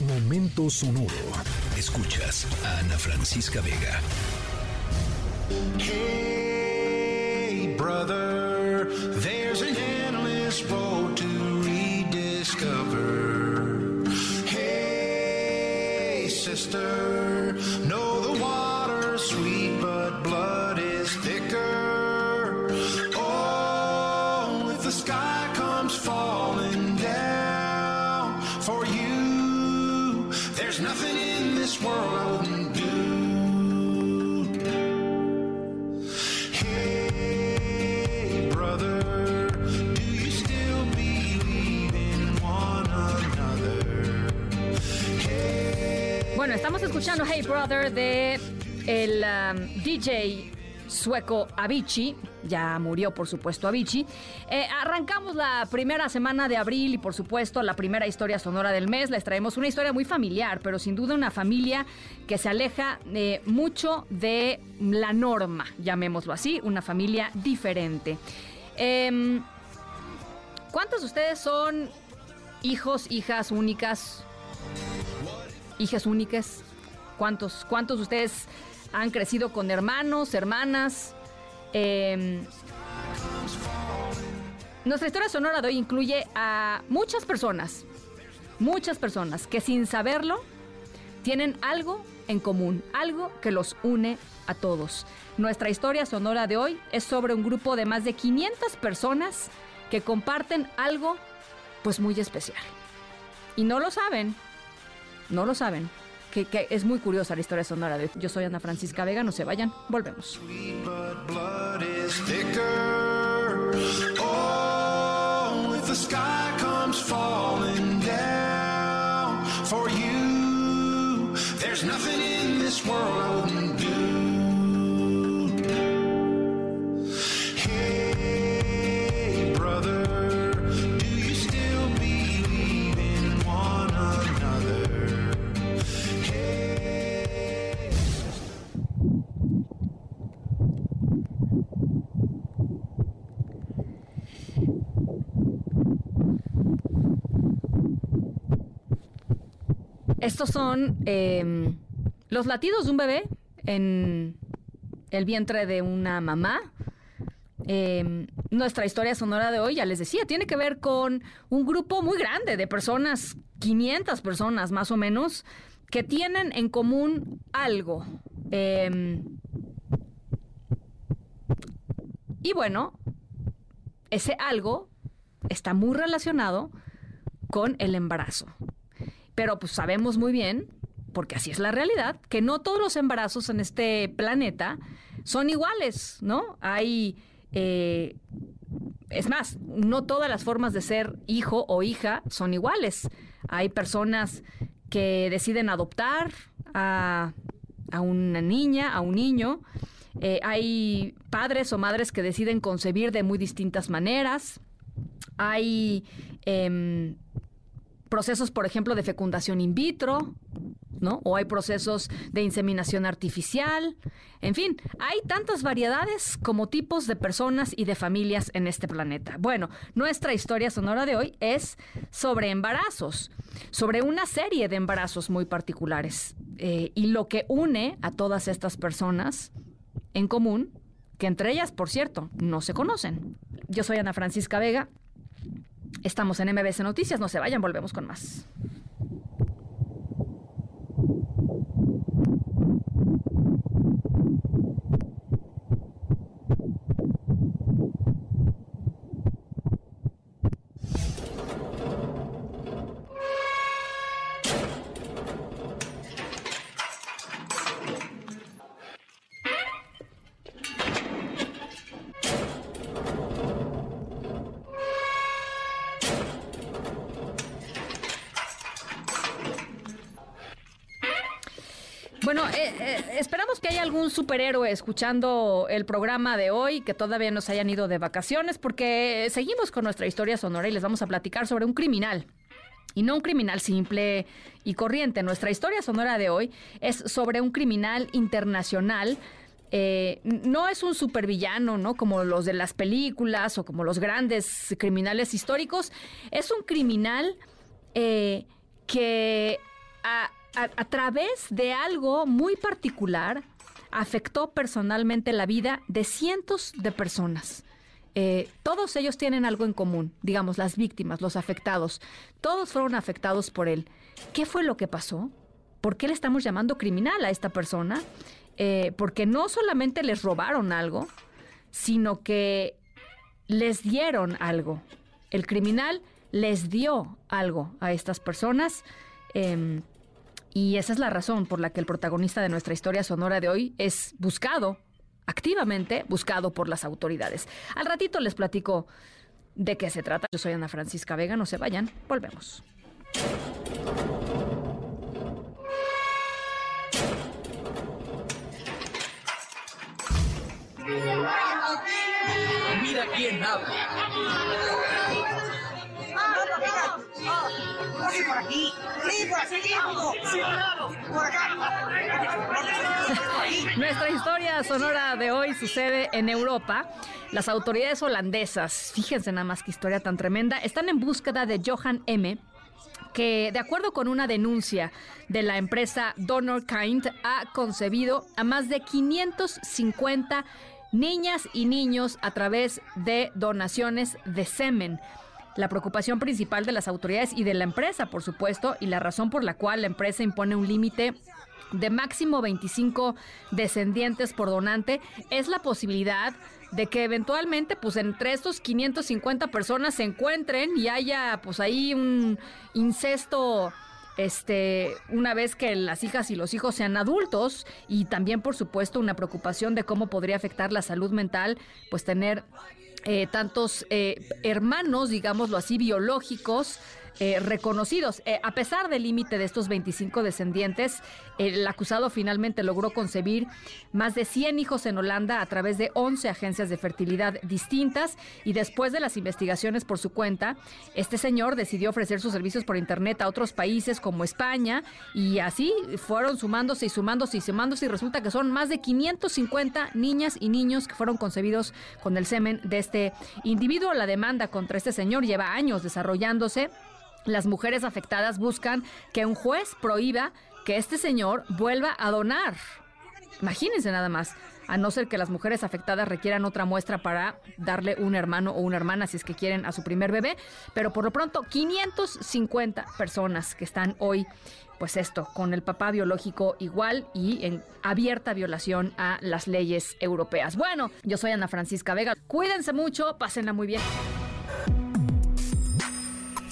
Momento sonoro. Escuchas a Ana Francisca Vega. Hey, brother, there's an endless road to rediscover. Hey, sister, there's nothing in this world I wouldn't do. Hey, brother, do you still believe in one another? Bueno, estamos escuchando Hey Brother de el um, DJ sueco Avicii. Ya murió, por supuesto, Avicii. Eh, arrancamos la primera semana de abril y, por supuesto, la primera historia sonora del mes. Les traemos una historia muy familiar, pero sin duda una familia que se aleja eh, mucho de la norma, llamémoslo así, una familia diferente. Em, ¿Cuántos de ustedes son hijos, hijas únicas hijas únicas? ¿Cuántos, ¿Cuántos de ustedes han crecido con hermanos, hermanas? Eh, nuestra historia sonora de hoy incluye a muchas personas, muchas personas que sin saberlo tienen algo en común, algo que los une a todos. Nuestra historia sonora de hoy es sobre un grupo de más de 500 personas que comparten algo pues muy especial. Y no lo saben, no lo saben. Que, es muy curiosa la historia sonora de. Yo soy Ana Francisca Vega, no se vayan, volvemos. Estos son eh, los latidos de un bebé en el vientre de una mamá. Eh, nuestra historia sonora de hoy, ya les decía, tiene que ver con un grupo muy grande de personas, 500 personas más o menos, que tienen en común algo. Eh, y bueno, ese algo está muy relacionado con el embarazo. Pero pues sabemos muy bien, porque así es la realidad, que no todos los embarazos en este planeta son iguales, ¿no? Hay, eh, es más, no todas las formas de ser hijo o hija son iguales. Hay personas que deciden adoptar a, a una niña, a un niño. Eh, hay padres o madres que deciden concebir de muy distintas maneras. Hay em, procesos, por ejemplo, de fecundación in vitro, ¿no? O hay procesos de inseminación artificial. En fin, hay tantas variedades como tipos de personas y de familias en este planeta. Bueno, nuestra historia sonora de hoy es sobre embarazos, sobre una serie de embarazos muy particulares. Eh, y lo que une a todas estas personas en común, que entre ellas, por cierto, no se conocen. Yo soy Ana Francisca Vega. Estamos en MBC Noticias, no se vayan, volvemos con más. Bueno, eh, eh, esperamos que haya algún superhéroe escuchando el programa de hoy, que todavía nos hayan ido de vacaciones, porque seguimos con nuestra historia sonora y les vamos a platicar sobre un criminal. Y no un criminal simple y corriente. Nuestra historia sonora de hoy es sobre un criminal internacional. eh, no es un supervillano, ¿no? Como los de las películas o como los grandes criminales históricos. Es un criminal eh, que a, a través de algo muy particular afectó personalmente la vida de cientos de personas. Eh, todos ellos tienen algo en común, digamos, las víctimas, los afectados. Todos fueron afectados por él. ¿Qué fue lo que pasó? ¿Por qué le estamos llamando criminal a esta persona? Eh, porque no solamente les robaron algo, sino que les dieron algo. El criminal les dio algo a estas personas. Em, y esa es la razón por la que el protagonista de nuestra historia sonora de hoy es buscado activamente buscado por las autoridades. Al ratito les platico de qué se trata. Yo soy Ana Francisca Vega, no se vayan, volvemos. Mira quién habla. Nuestra historia sonora de hoy sucede en Europa. Las autoridades holandesas, fíjense nada más que historia tan tremenda, están en búsqueda de Johan M que de acuerdo con una denuncia de la empresa Donor Kind ha concebido a más de 550 niñas y niños a través de donaciones de semen la preocupación principal de las autoridades y de la empresa, por supuesto, y la razón por la cual la empresa impone un límite de máximo 25 descendientes por donante es la posibilidad de que eventualmente pues entre estos 550 personas se encuentren y haya pues ahí un incesto este, una vez que las hijas y los hijos sean adultos y también por supuesto una preocupación de cómo podría afectar la salud mental, pues tener eh, tantos eh, hermanos, digámoslo así, biológicos, eh, reconocidos. Eh, a pesar del límite de estos 25 descendientes, el acusado finalmente logró concebir más de 100 hijos en Holanda a través de 11 agencias de fertilidad distintas y después de las investigaciones por su cuenta, este señor decidió ofrecer sus servicios por Internet a otros países como España y así fueron sumándose y sumándose y sumándose y resulta que son más de 550 niñas y niños que fueron concebidos con el semen de este individuo. La demanda contra este señor lleva años desarrollándose. Las mujeres afectadas buscan que un juez prohíba que este señor vuelva a donar. Imagínense nada más, a no ser que las mujeres afectadas requieran otra muestra para darle un hermano o una hermana si es que quieren a su primer bebé, pero por lo pronto 550 personas que están hoy pues esto, con el papá biológico igual y en abierta violación a las leyes europeas. Bueno, yo soy Ana Francisca Vega. Cuídense mucho, pásenla muy bien.